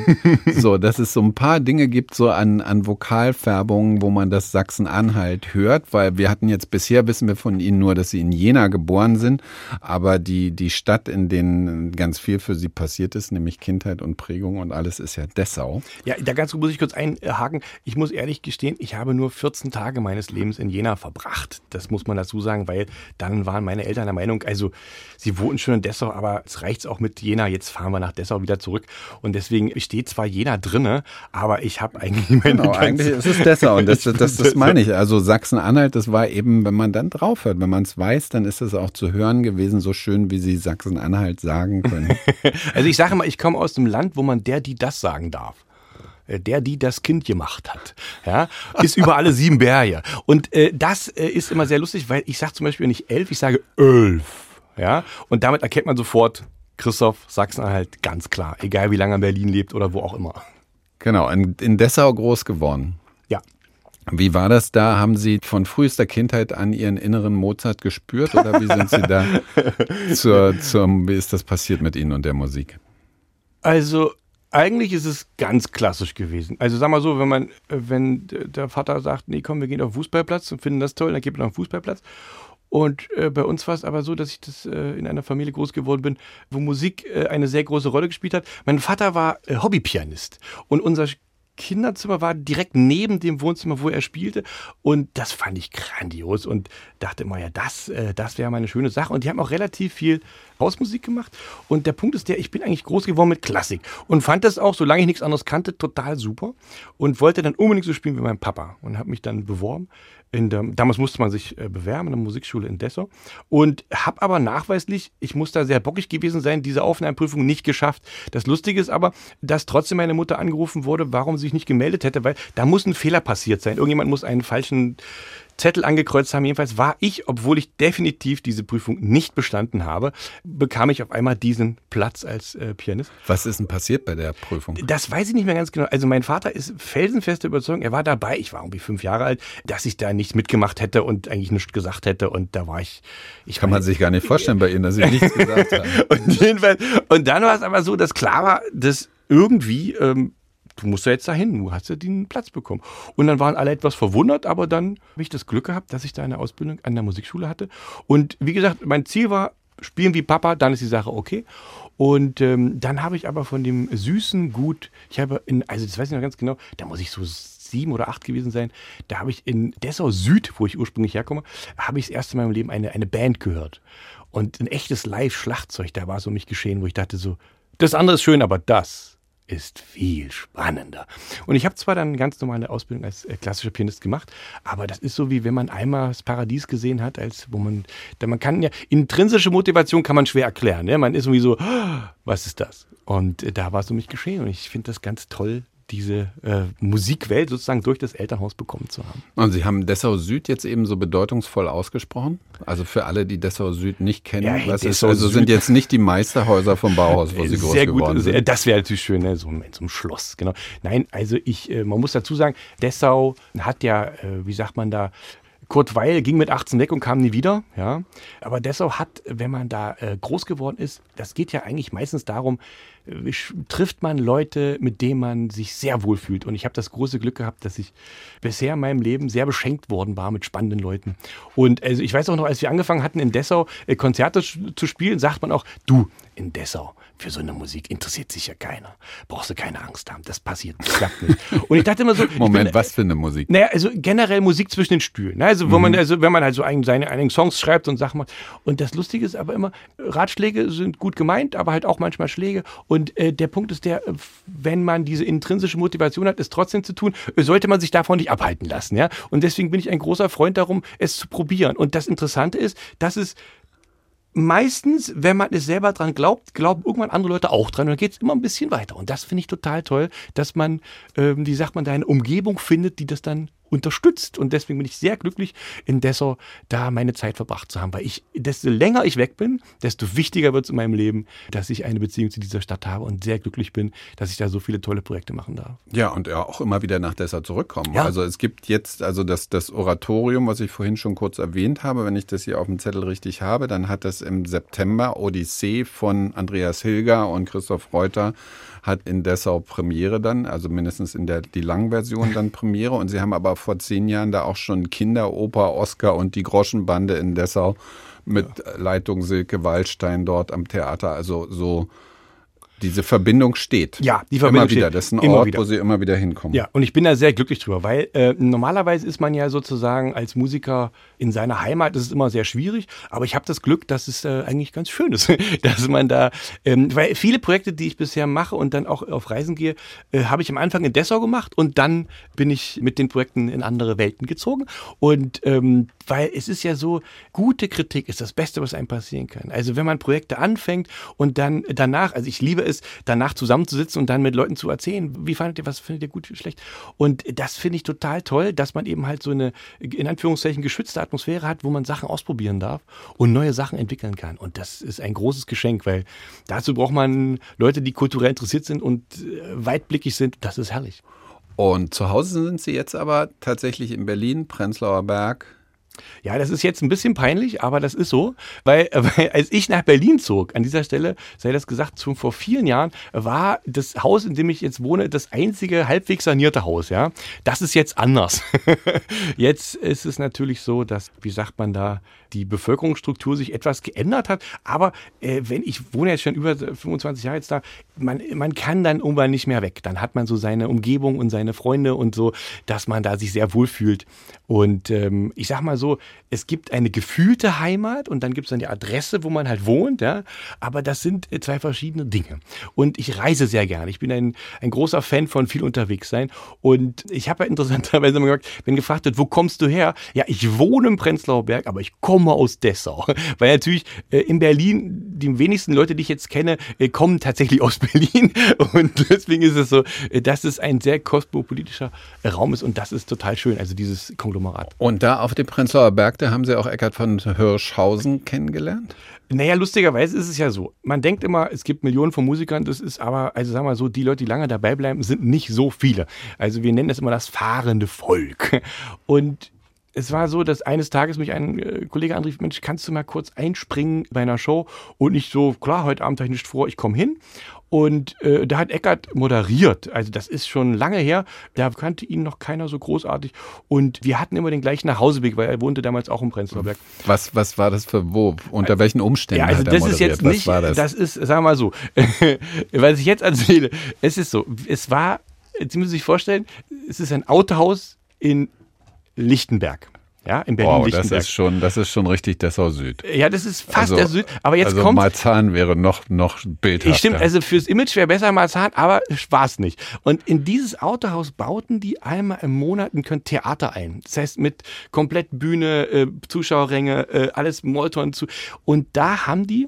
so, dass es so ein paar Dinge gibt, so an, an Vokalfärbungen, wo man das Sachsen-Anhalt hört, weil wir hatten jetzt bisher, wissen wir von Ihnen nur, dass Sie in Jena geboren sind, aber die, die Stadt, in denen ganz viel für Sie passiert ist, nämlich Kindheit und Prägung und alles, ist ja Dessau. Ja, da ganz muss ich kurz einhaken. Ich muss ehrlich gestehen, ich habe nur 14 Tage meines Lebens in Jena verbracht. Das muss man dazu sagen, weil dann waren meine Eltern der Meinung, also sie wohnten schon in Dessau, aber es reicht es auch mit Jena. Jetzt fahren wir nach Dessau wieder zurück. Und deswegen steht zwar Jena drinne, aber ich habe eigentlich meine Genau, eigentlich ist es Dessau. Und das, das, das, das meine ich. Also Sachsen-Anhalt, das war eben, wenn man dann draufhört, wenn man es weiß, dann ist es auch zu hören gewesen, so schön, wie Sie Sachsen-Anhalt sagen können. also ich sage mal, ich komme aus einem Land, wo man der, die das sagen darf äh, der, die das Kind gemacht hat, ja, ist über alle sieben Berge. Und äh, das äh, ist immer sehr lustig, weil ich sage zum Beispiel nicht elf, ich sage elf, ja, und damit erkennt man sofort, Christoph Sachsen-Anhalt, ganz klar. Egal wie lange er in Berlin lebt oder wo auch immer. Genau, in, in Dessau groß geworden. Ja. Wie war das da? Haben Sie von frühester Kindheit an Ihren inneren Mozart gespürt oder wie sind Sie da zur, zum, wie ist das passiert mit Ihnen und der Musik? Also eigentlich ist es ganz klassisch gewesen. Also sag mal so, wenn man, wenn der Vater sagt, nee, komm, wir gehen auf den Fußballplatz und finden das toll, dann geht man auf den Fußballplatz. Und äh, bei uns war es aber so, dass ich das äh, in einer Familie groß geworden bin, wo Musik äh, eine sehr große Rolle gespielt hat. Mein Vater war äh, Hobbypianist und unser Kinderzimmer war direkt neben dem Wohnzimmer, wo er spielte. Und das fand ich grandios und dachte immer, ja, das, äh, das wäre mal eine schöne Sache. Und die haben auch relativ viel Hausmusik gemacht. Und der Punkt ist der, ich bin eigentlich groß geworden mit Klassik und fand das auch, solange ich nichts anderes kannte, total super. Und wollte dann unbedingt so spielen wie mein Papa. Und habe mich dann beworben der, damals musste man sich äh, bewerben in der Musikschule in Dessau und habe aber nachweislich, ich muss da sehr bockig gewesen sein, diese Aufnahmeprüfung nicht geschafft. Das Lustige ist aber, dass trotzdem meine Mutter angerufen wurde, warum sie sich nicht gemeldet hätte, weil da muss ein Fehler passiert sein. Irgendjemand muss einen falschen Zettel angekreuzt haben. Jedenfalls war ich, obwohl ich definitiv diese Prüfung nicht bestanden habe, bekam ich auf einmal diesen Platz als äh, Pianist. Was ist denn passiert bei der Prüfung? Das weiß ich nicht mehr ganz genau. Also mein Vater ist felsenfeste Überzeugung, er war dabei, ich war irgendwie fünf Jahre alt, dass ich da nichts mitgemacht hätte und eigentlich nichts gesagt hätte und da war ich... ich Kann man sich gar nicht vorstellen bei Ihnen, dass Sie nichts gesagt haben. und, jedenfalls, und dann war es aber so, dass klar war, dass irgendwie... Ähm, du musst ja jetzt dahin, du hast ja den Platz bekommen. Und dann waren alle etwas verwundert, aber dann habe ich das Glück gehabt, dass ich da eine Ausbildung an der Musikschule hatte. Und wie gesagt, mein Ziel war, spielen wie Papa, dann ist die Sache okay. Und ähm, dann habe ich aber von dem süßen Gut, ich habe in, also das weiß ich noch ganz genau, da muss ich so sieben oder acht gewesen sein, da habe ich in Dessau Süd, wo ich ursprünglich herkomme, habe ich das erste Mal in meinem Leben eine, eine Band gehört. Und ein echtes Live-Schlagzeug, da war so um mich geschehen, wo ich dachte so, das andere ist schön, aber das, ist viel spannender. Und ich habe zwar dann ganz normale Ausbildung als äh, klassischer Pianist gemacht, aber das ist so wie wenn man einmal das Paradies gesehen hat, als wo man, da man kann ja intrinsische Motivation kann man schwer erklären. Ne? Man ist irgendwie so, was ist das? Und äh, da war es um mich geschehen und ich finde das ganz toll, diese äh, Musikwelt sozusagen durch das Elternhaus bekommen zu haben. Und Sie haben Dessau Süd jetzt eben so bedeutungsvoll ausgesprochen. Also für alle, die Dessau Süd nicht kennen, Ja, was ist, also Süd. sind jetzt nicht die Meisterhäuser vom Bauhaus, wo Sie groß sehr geworden gut, sind. das wäre natürlich schön, ne? so in so einem Schloss, genau. Nein, also ich, äh, man muss dazu sagen, Dessau hat ja, äh, wie sagt man da, Kurt Weil ging mit 18 weg und kam nie wieder, ja. Aber Dessau hat, wenn man da äh, groß geworden ist, das geht ja eigentlich meistens darum, äh, trifft man Leute, mit denen man sich sehr wohl fühlt. Und ich habe das große Glück gehabt, dass ich bisher in meinem Leben sehr beschenkt worden war mit spannenden Leuten. Und also ich weiß auch noch, als wir angefangen hatten in Dessau äh, Konzerte zu spielen, sagt man auch, du in Dessau, für so eine Musik interessiert sich ja keiner. Brauchst du keine Angst haben, das passiert, das klappt nicht. Und ich dachte immer so, Moment, bin, was für eine Musik? naja, also generell Musik zwischen den Stühlen. Ne? Also, wo man, also, wenn man halt so ein, seine eigenen Songs schreibt und Sachen macht. Und das Lustige ist aber immer, Ratschläge sind gut gemeint, aber halt auch manchmal Schläge. Und äh, der Punkt ist der, äh, wenn man diese intrinsische Motivation hat, es trotzdem zu tun, äh, sollte man sich davon nicht abhalten lassen. Ja? Und deswegen bin ich ein großer Freund darum, es zu probieren. Und das Interessante ist, dass es meistens, wenn man es selber dran glaubt, glauben irgendwann andere Leute auch dran und dann geht es immer ein bisschen weiter. Und das finde ich total toll, dass man, ähm, wie sagt man, da eine Umgebung findet, die das dann unterstützt. Und deswegen bin ich sehr glücklich, in Dessau da meine Zeit verbracht zu haben. Weil ich, desto länger ich weg bin, desto wichtiger wird es in meinem Leben, dass ich eine Beziehung zu dieser Stadt habe und sehr glücklich bin, dass ich da so viele tolle Projekte machen darf. Ja, und ja auch immer wieder nach Dessau zurückkommen. Ja. Also es gibt jetzt, also das, das Oratorium, was ich vorhin schon kurz erwähnt habe, wenn ich das hier auf dem Zettel richtig habe, dann hat das im September Odyssee von Andreas Hilger und Christoph Reuter hat in Dessau Premiere dann, also mindestens in der die Langversion dann Premiere. Und sie haben aber vor zehn Jahren da auch schon Kinderoper Oscar und die Groschenbande in Dessau mit Leitung Silke Waldstein dort am Theater. Also so diese Verbindung steht. Ja, die Verbindung immer wieder. steht. Das ist ein Immer Ort, wieder. wo sie immer wieder hinkommen. Ja, und ich bin da sehr glücklich drüber, weil äh, normalerweise ist man ja sozusagen als Musiker in seiner Heimat, das ist immer sehr schwierig, aber ich habe das Glück, dass es äh, eigentlich ganz schön ist, dass man da, ähm, weil viele Projekte, die ich bisher mache und dann auch auf Reisen gehe, äh, habe ich am Anfang in Dessau gemacht und dann bin ich mit den Projekten in andere Welten gezogen und ähm, weil es ist ja so, gute Kritik ist das Beste, was einem passieren kann. Also wenn man Projekte anfängt und dann danach, also ich liebe es, danach zusammenzusitzen und dann mit Leuten zu erzählen, wie fandet ihr, was findet ihr gut, schlecht. Und das finde ich total toll, dass man eben halt so eine, in Anführungszeichen, geschützte Atmosphäre hat, wo man Sachen ausprobieren darf und neue Sachen entwickeln kann. Und das ist ein großes Geschenk, weil dazu braucht man Leute, die kulturell interessiert sind und äh, weitblickig sind. Das ist herrlich. Und zu Hause sind sie jetzt aber tatsächlich in Berlin, Prenzlauer Berg. Ja, das ist jetzt ein bisschen peinlich, aber das ist so, weil, weil als ich nach Berlin zog, an dieser Stelle sei das gesagt, schon vor vielen Jahren war das Haus, in dem ich jetzt wohne, das einzige halbwegs sanierte Haus. Ja, das ist jetzt anders. jetzt ist es natürlich so, dass, wie sagt man da, die Bevölkerungsstruktur sich etwas geändert hat. Aber äh, wenn ich wohne jetzt schon über 25 Jahre jetzt da, man, man kann dann irgendwann nicht mehr weg. Dann hat man so seine Umgebung und seine Freunde und so, dass man da sich sehr wohl fühlt. Und ähm, ich sag mal so, es gibt eine gefühlte Heimat und dann gibt es dann die Adresse, wo man halt wohnt, ja. Aber das sind äh, zwei verschiedene Dinge. Und ich reise sehr gerne. Ich bin ein, ein großer Fan von viel unterwegs sein. Und ich habe ja interessanterweise immer gesagt, wenn gefragt wird, wo kommst du her? Ja, ich wohne im Prenzlauer Berg, aber ich komme aus Dessau. Weil natürlich äh, in Berlin, die wenigsten Leute, die ich jetzt kenne, äh, kommen tatsächlich aus Berlin. Und deswegen ist es so, dass es ein sehr kosmopolitischer Raum ist und das ist total schön, also dieses Konglomerat. Und da auf dem Prenzlauer Berg, da haben sie auch Eckhard von Hirschhausen kennengelernt. Naja, lustigerweise ist es ja so. Man denkt immer, es gibt Millionen von Musikern, das ist aber, also sagen wir so, die Leute, die lange dabei bleiben, sind nicht so viele. Also wir nennen das immer das fahrende Volk. Und es war so, dass eines Tages mich ein äh, Kollege anrief, Mensch, kannst du mal kurz einspringen bei einer Show? Und ich so, klar, heute Abend habe ich nicht vor, ich komme hin. Und äh, da hat Eckart moderiert. Also das ist schon lange her. Da kannte ihn noch keiner so großartig. Und wir hatten immer den gleichen Nachhauseweg, weil er wohnte damals auch im Prenzlauer Berg. Was, was war das für wo? Unter welchen Umständen Ja, also hat er das moderiert? ist jetzt was nicht, das? das? ist, sagen wir mal so, was ich jetzt erzähle, es ist so, es war, Sie müssen sich vorstellen, es ist ein Autohaus in Lichtenberg. Ja, in Wow, das ist schon, das ist schon richtig Dessau Süd. ja, das ist fast Also- der Süd, aber jetzt also kommt, Marzahn wäre noch, noch bildhafter. Stimmt, also fürs Image wäre besser Marzahn, aber war es nicht. Und in dieses Autohaus bauten die einmal im Monat ein Theater ein. Das heißt mit komplett Bühne, äh, Zuschauerränge, äh, alles Molton zu. Und da haben die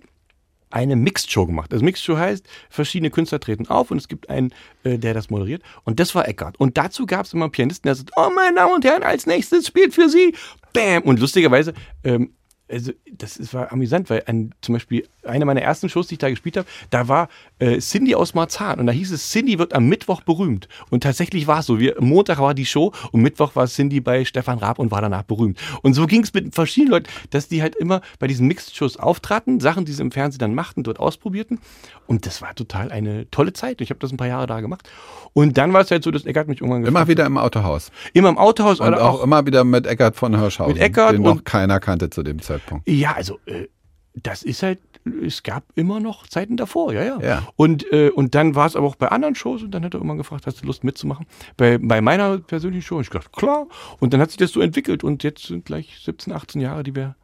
eine Mixed Show gemacht. Also Mixed Show heißt, verschiedene Künstler treten auf und es gibt einen, äh, der das moderiert. Und das war Eckart. Und dazu gab es immer einen Pianisten, der sagt, oh meine Damen und Herren, als nächstes spielt für Sie, bam. Und lustigerweise, ähm, also das ist, war amüsant, weil an, zum Beispiel eine meiner ersten Shows, die ich da gespielt habe, da war äh, Cindy aus Marzahn und da hieß es, Cindy wird am Mittwoch berühmt. Und tatsächlich war es so. Wir, Montag war die Show und Mittwoch war Cindy bei Stefan Raab und war danach berühmt. Und so ging es mit verschiedenen Leuten, dass die halt immer bei diesen Mixed-Shows auftraten, Sachen, die sie im Fernsehen dann machten, dort ausprobierten. Und das war total eine tolle Zeit. Ich habe das ein paar Jahre da gemacht. Und dann war es halt so, dass Eckart mich irgendwann Immer wieder im Autohaus. Immer im Autohaus. Und auch, auch, immer wieder mit Eckart von Hirschhausen. Mit Eckart. Den noch keiner kannte zu dem Zeitpunkt. Ja, also äh, das ist halt, es gab immer noch Zeiten davor, ja, ja. Ja. Und, äh, und dann war es aber auch bei anderen Shows und dann hat er immer gefragt, hast du Lust mitzumachen? Bei, bei meiner persönlichen Show, ich gedacht, klar. Und dann hat sich das so entwickelt und jetzt sind gleich 17, 18 Jahre, die wir,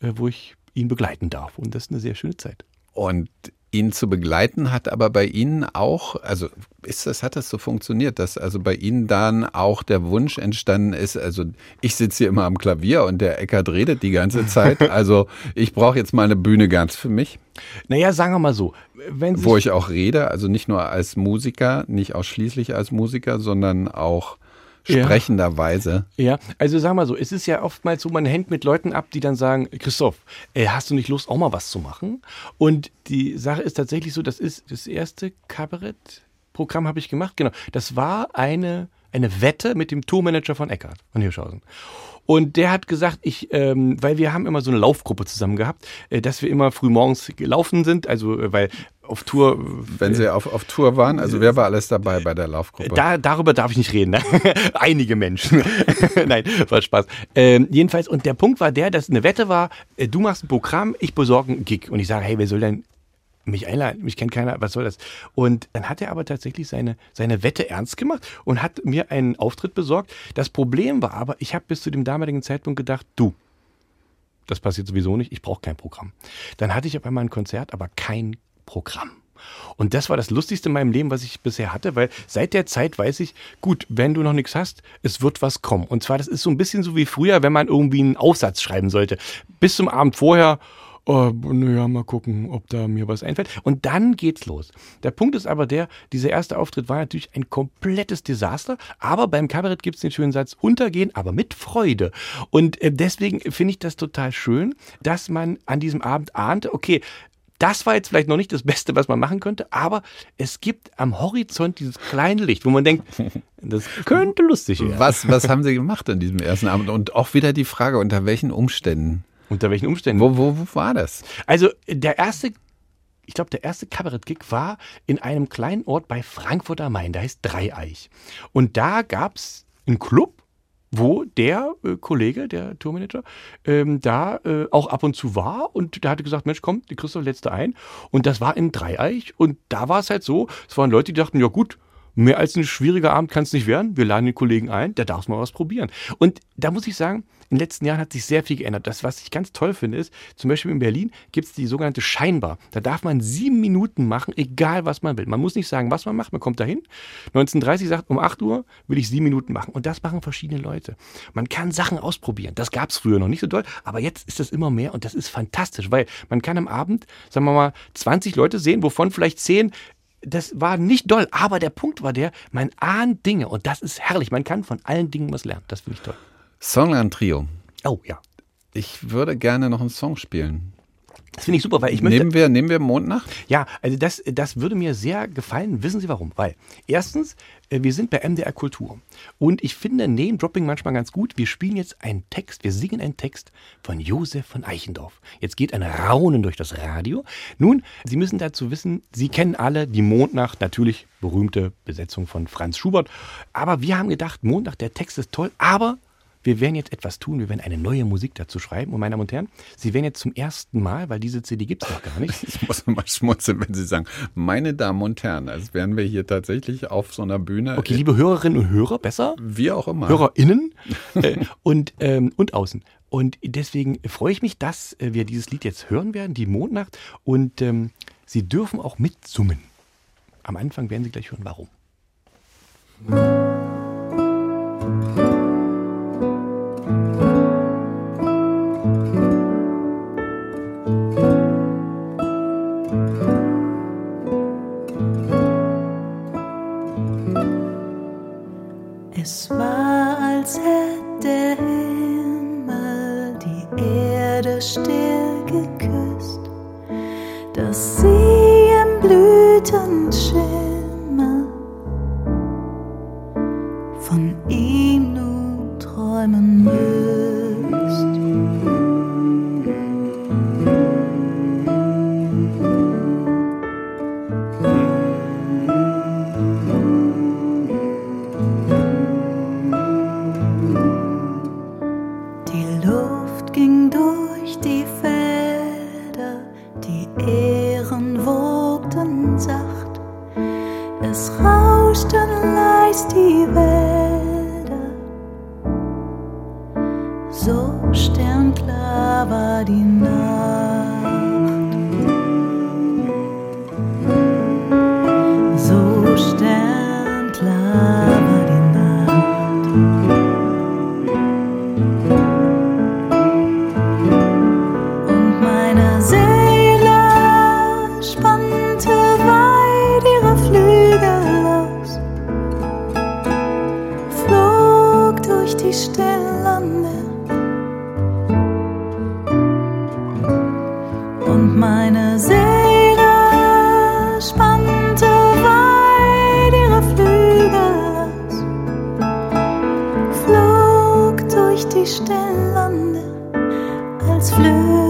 äh, wo ich ihn begleiten darf. Und das ist eine sehr schöne Zeit. Und ihn zu begleiten hat aber bei Ihnen auch, also ist das, hat das so funktioniert, dass also bei Ihnen dann auch der Wunsch entstanden ist, also ich sitze hier immer am Klavier und der Eckert redet die ganze Zeit, also ich brauche jetzt mal eine Bühne ganz für mich. Naja, sagen wir mal so, wenn Sie Wo ich auch rede, also nicht nur als Musiker, nicht ausschließlich als Musiker, sondern auch sprechenderweise. Ja, also sag mal so, es ist ja oftmals so, man hängt mit Leuten ab, die dann sagen, Christoph, äh, hast du nicht Lust, auch mal was zu machen? Und die Sache ist tatsächlich so, das ist das erste Kabarettprogramm habe ich gemacht, genau. Das war eine, eine Wette mit dem Tourmanager von Eckart, von Hirschhausen. Und der hat gesagt, ich, ähm, weil wir haben immer so eine Laufgruppe zusammen gehabt, äh, dass wir immer früh morgens gelaufen sind, also äh, weil auf Tour. Wenn Sie auf, auf Tour waren, also wer war alles dabei bei der Laufgruppe? Da, darüber darf ich nicht reden. Ne? Einige Menschen. Nein, war Spaß. Ähm, jedenfalls, und der Punkt war der, dass eine Wette war, äh, du machst ein Programm, ich besorge einen Gig. Und ich sage, hey, wer soll denn mich einladen, mich kennt keiner, was soll das? Und dann hat er aber tatsächlich seine, seine Wette ernst gemacht und hat mir einen Auftritt besorgt. Das Problem war aber, ich habe bis zu dem damaligen Zeitpunkt gedacht, du, das passiert sowieso nicht, ich brauche kein Programm. Dann hatte ich auf einmal ein Konzert, aber kein Programm. Und das war das Lustigste in meinem Leben, was ich bisher hatte, weil seit der Zeit weiß ich, gut, wenn du noch nichts hast, es wird was kommen. Und zwar, das ist so ein bisschen so wie früher, wenn man irgendwie einen Aufsatz schreiben sollte. Bis zum Abend vorher, oh, naja, mal gucken, ob da mir was einfällt. Und dann geht's los. Der Punkt ist aber der, dieser erste Auftritt war natürlich ein komplettes Desaster, aber beim Kabarett gibt's den schönen Satz, untergehen, aber mit Freude. Und äh, deswegen finde ich das total schön, dass man an diesem Abend ahnte, okay, das war jetzt vielleicht noch nicht das Beste, was man machen könnte, aber es gibt am Horizont dieses kleine Licht, wo man denkt, das könnte lustig werden. Was, was haben Sie gemacht an diesem ersten Abend? Und auch wieder die Frage, unter welchen Umständen? Unter welchen Umständen? Wo, wo, wo war das? Also der erste, ich glaube, der erste Kabarett-Gig war in einem kleinen Ort bei Frankfurt am Main, der heißt Dreieich. Und da gab es einen Club, wo der äh, Kollege, der Tourmanager, ähm, da äh, auch ab und zu war und der hatte gesagt, Mensch, komm, die Christoph letzte ein. Und das war in Dreieich und da war es halt so, es waren Leute, die dachten, ja gut, mehr als ein schwieriger Abend kann es nicht werden. Wir laden den Kollegen ein, der darf mal was probieren. Und da muss ich sagen, in den letzten Jahren hat sich sehr viel geändert. Das, was ich ganz toll finde, ist, zum Beispiel in Berlin gibt es die sogenannte Scheinbar. Da darf man sieben Minuten machen, egal was man will. Man muss nicht sagen, was man macht. Man kommt dahin. 1930 sagt, um 8 Uhr will ich sieben Minuten machen. Und das machen verschiedene Leute. Man kann Sachen ausprobieren. Das gab es früher noch nicht so doll, aber jetzt ist das immer mehr und das ist fantastisch, weil man kann am Abend, sagen wir mal, 20 Leute sehen, wovon vielleicht 10 das war nicht doll, aber der Punkt war der, man ahnt Dinge und das ist herrlich. Man kann von allen Dingen was lernen. Das finde ich toll. Songland Trio. Oh ja. Ich würde gerne noch einen Song spielen. Das finde ich super, weil ich möchte. Nehmen wir, nehmen wir Mondnacht? Ja, also das, das würde mir sehr gefallen. Wissen Sie warum? Weil erstens, äh, wir sind bei MDR Kultur. Und ich finde Name-Dropping manchmal ganz gut. Wir spielen jetzt einen Text, wir singen einen Text von Josef von Eichendorff. Jetzt geht ein Raunen durch das Radio. Nun, Sie müssen dazu wissen, Sie kennen alle die Mondnacht, natürlich berühmte Besetzung von Franz Schubert. Aber wir haben gedacht, Mondnacht, der Text ist toll, aber wir werden jetzt etwas tun, wir werden eine neue Musik dazu schreiben. Und meine Damen und Herren, Sie werden jetzt zum ersten Mal, weil diese CD gibt es noch gar nicht. Ich muss mal schmunzeln, wenn Sie sagen, meine Damen und Herren, als wären wir hier tatsächlich auf so einer Bühne. Okay, liebe Hörerinnen und Hörer, besser? Wie auch immer. HörerInnen äh, und, ähm, und außen. Und deswegen freue ich mich, dass äh, wir dieses Lied jetzt hören werden, die Mondnacht. Und ähm, Sie dürfen auch mitsummen. Am Anfang werden Sie gleich hören, warum. Mutter still geküsst, dass sie im Blütenschild Lande als flöge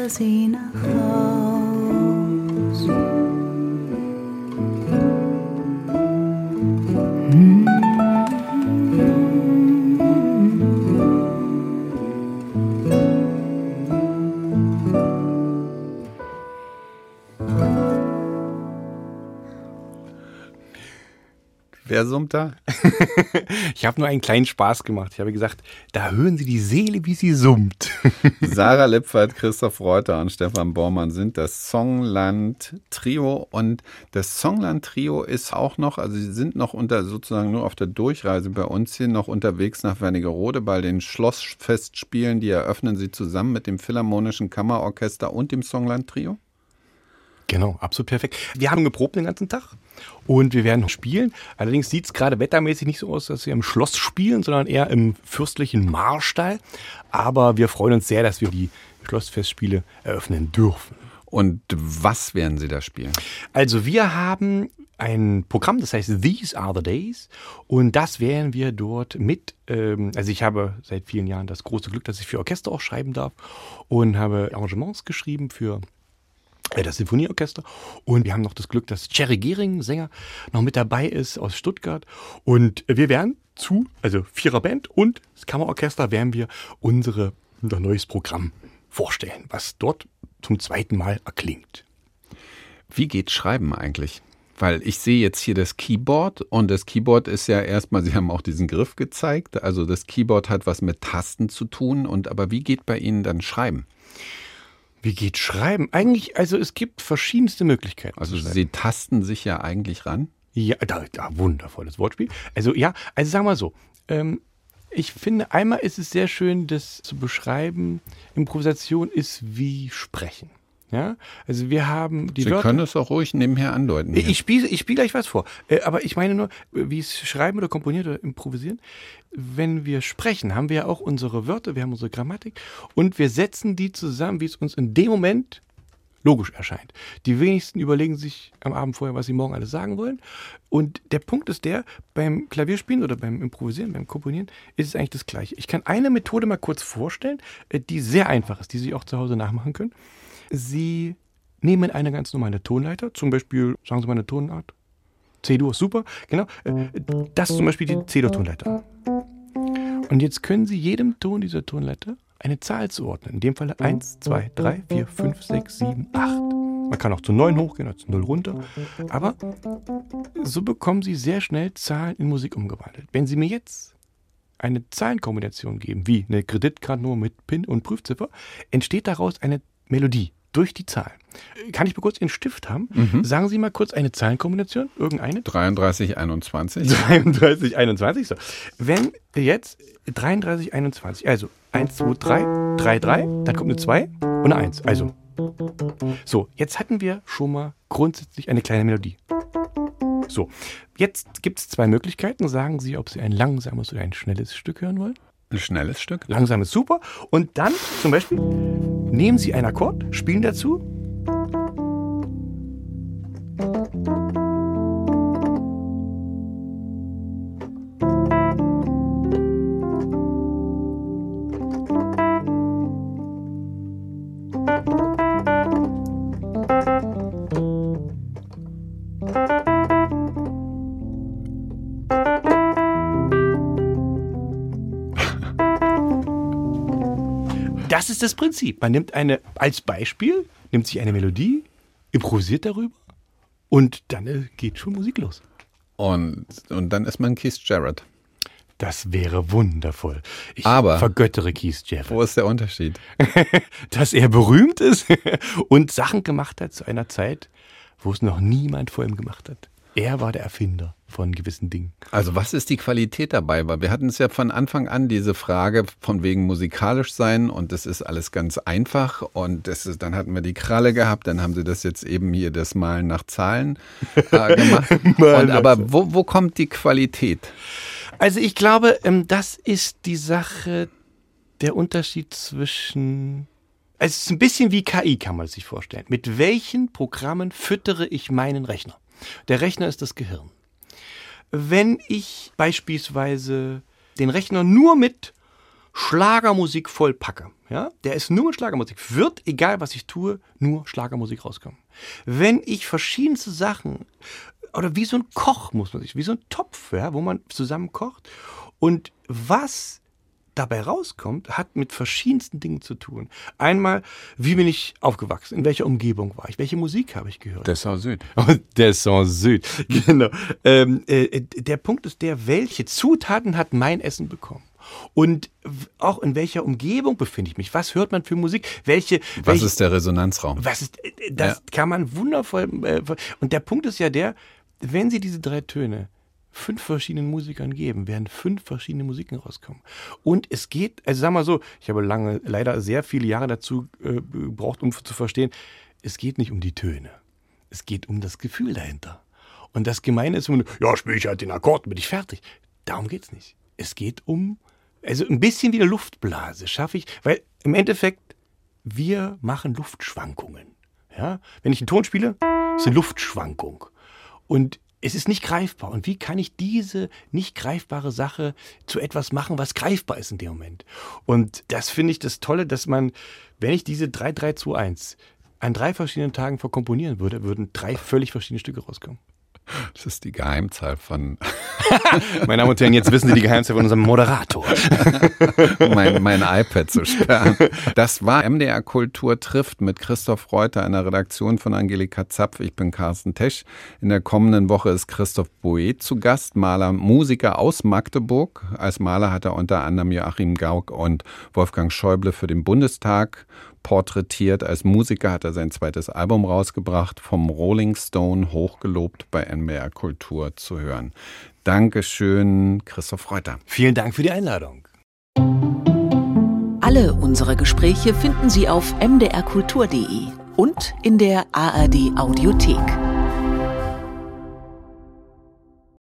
flöge sie nach Haus. Wer summt da? Ich habe nur einen kleinen Spaß gemacht. Ich habe gesagt, da hören Sie die Seele, wie sie summt. Sarah Lippert, Christoph Reuter und Stefan Bormann sind das Songland Trio und das Songland Trio ist auch noch, also sie sind noch unter sozusagen nur auf der Durchreise bei uns hier noch unterwegs nach Wernigerode bei den Schlossfestspielen, die eröffnen sie zusammen mit dem Philharmonischen Kammerorchester und dem Songland Trio. Genau, absolut perfekt. Wir haben geprobt den ganzen Tag und wir werden spielen. Allerdings sieht es gerade wettermäßig nicht so aus, dass wir im Schloss spielen, sondern eher im fürstlichen Marstall. Aber wir freuen uns sehr, dass wir die Schlossfestspiele eröffnen dürfen. Und was werden sie da spielen? Also wir haben ein Programm, das heißt These Are the Days und das werden wir dort mit, ähm, also ich habe seit vielen Jahren das große Glück, dass ich für Orchester auch schreiben darf und habe Arrangements geschrieben für das Sinfonieorchester und wir haben noch das Glück, dass Cherry Gehring, Sänger, noch mit dabei ist aus Stuttgart und wir werden zu, also Vierer Band und das Kammerorchester werden wir unsere, unser neues Programm vorstellen, was dort zum zweiten Mal erklingt. Wie geht Schreiben eigentlich? Weil ich sehe jetzt hier das Keyboard und das Keyboard ist ja erstmal, Sie haben auch diesen Griff gezeigt, also das Keyboard hat was mit Tasten zu tun und aber wie geht bei Ihnen dann Schreiben? Wie geht Schreiben? Eigentlich, also es gibt verschiedenste Möglichkeiten. Also. Sie tasten sich ja eigentlich ran. Ja, da, da, wundervolles Wortspiel. Also ja, also sagen wir so, ähm, ich finde, einmal ist es sehr schön, das zu beschreiben, Improvisation ist wie Sprechen. Ja, also wir haben die Sie Wörter. können es auch ruhig nebenher andeuten. Ich spiele ich spiel gleich was vor. Äh, Aber ich meine nur, wie es schreiben oder komponieren oder improvisieren. Wenn wir sprechen, haben wir ja auch unsere Wörter, wir haben unsere Grammatik und wir setzen die zusammen, wie es uns in dem Moment logisch erscheint. Die wenigsten überlegen sich am Abend vorher, was sie morgen alles sagen wollen. Und der Punkt ist der, beim Klavierspielen oder beim Improvisieren, beim Komponieren, ist es eigentlich das Gleiche. Ich kann eine Methode mal kurz vorstellen, äh, die sehr einfach ist, die Sie auch zu Hause nachmachen können. Sie nehmen eine ganz normale Tonleiter, zum Beispiel, sagen Sie mal eine Tonart. C-Dur super, genau. Äh, Das ist zum Beispiel die C-Dur-Tonleiter. Und jetzt können Sie jedem Ton dieser Tonleiter eine Zahl zuordnen. In dem Falle 1, 2, 3, 4, 5, 6, 7, 8. Man kann auch zu 9 hochgehen oder zu 0 runter. Aber so bekommen Sie sehr schnell Zahlen in Musik umgewandelt. Wenn Sie mir jetzt eine Zahlenkombination geben, wie eine Kreditkartennummer mit PIN und Prüfziffer, entsteht daraus eine Melodie durch die Zahl. Kann ich mal kurz Ihren Stift haben? Sagen Sie mal kurz eine Zahlenkombination, irgendeine. 33, 21. 33, 21. So. Wenn jetzt 33, 21, also 1, 2, 3, 3, 3, dann kommt eine 2 und eine 1. Also. So, jetzt hatten wir schon mal grundsätzlich eine kleine Melodie. So, jetzt gibt es zwei Möglichkeiten. Sagen Sie, ob Sie ein langsames oder ein schnelles Stück hören wollen. Ein schnelles Stück. Langsam ist super. Und dann zum Beispiel nehmen Sie einen Akkord, spielen dazu. Ist das Prinzip. Man nimmt eine, als Beispiel, nimmt sich eine Melodie, improvisiert darüber und dann äh, geht schon Musik los. Und, und dann ist man Keith Jarrett. Das wäre wundervoll. Ich Aber- vergöttere Keith Jarrett. Wo ist der Unterschied? dass er berühmt ist und Sachen gemacht hat zu einer Zeit, wo es noch niemand vor ihm gemacht hat. Er war der Erfinder von gewissen Dingen. Also was ist die Qualität dabei? Weil wir hatten es ja von Anfang an diese Frage von wegen musikalisch sein und das ist alles ganz einfach und das ist, dann hatten wir die Kralle gehabt, dann haben sie das jetzt eben hier das Malen nach Zahlen äh, gemacht. und, aber wo, wo kommt die Qualität? Also ich glaube, ähm, das ist die Sache, der Unterschied zwischen. Also es ist ein bisschen wie KI, kann man sich vorstellen. Mit welchen Programmen füttere ich meinen Rechner? Der Rechner ist das Gehirn. Wenn ich beispielsweise den Rechner nur mit Schlagermusik vollpacke, ja, der ist nur mit Schlagermusik, wird, egal was ich tue, nur Schlagermusik rauskommen. Wenn ich verschiedenste Sachen, oder wie so ein Koch, muss man sich, wie so ein Topf, ja, wo man zusammen kocht, und was dabei rauskommt, hat mit verschiedensten Dingen zu tun. Einmal, wie bin ich aufgewachsen? In welcher Umgebung war ich? Welche Musik habe ich gehört? Dessau Süd. Descent Süd, genau. Ähm, äh, der Punkt ist der, welche Zutaten hat mein Essen bekommen? Und auch in welcher Umgebung befinde ich mich? Was hört man für Musik? Welche, Was welche, ist der Resonanzraum? was ist, äh, das Ja. kann man wundervoll, äh, und der Punkt ist ja der, wenn Sie diese drei Töne fünf verschiedenen Musikern geben, werden fünf verschiedene Musiken rauskommen. Und es geht, also sag mal so, ich habe lange, leider sehr viele Jahre dazu äh, gebraucht, um zu verstehen, es geht nicht um die Töne. Es geht um das Gefühl dahinter. Und das Gemeine ist, nur, ja, spiele ich halt den Akkord, bin ich fertig. Darum geht's nicht. Es geht um, also ein bisschen wie eine Luftblase schaffe ich, weil im Endeffekt, wir machen Luftschwankungen. Ja? Wenn ich einen Ton spiele, ist eine Luftschwankung. Und es ist nicht greifbar. Und wie kann ich diese nicht greifbare Sache zu etwas machen, was greifbar ist in dem Moment? Und das finde ich das Tolle, dass man, wenn ich diese 3-3-2-1 an drei verschiedenen Tagen verkomponieren würde, würden drei völlig verschiedene Stücke rauskommen. Das ist die Geheimzahl von Meine Damen und Herren, jetzt wissen Sie die Geheimzahl von unserem Moderator. mein, mein iPad zu sperren. Das war MDR Kultur trifft mit Christoph Reuter, einer Redaktion von Angelika Zapf. Ich bin Carsten Tesch. In der kommenden Woche ist Christoph Boet zu Gast, Maler, Musiker aus Magdeburg. Als Maler hat er unter anderem Joachim Gauck und Wolfgang Schäuble für den Bundestag porträtiert. Als Musiker hat er sein zweites Album rausgebracht, vom Rolling Stone hochgelobt bei MDR Kultur zu hören. Dankeschön, Christoph Reuter. Vielen Dank für die Einladung. Alle unsere Gespräche finden Sie auf mdrkultur.de und in der ARD Audiothek.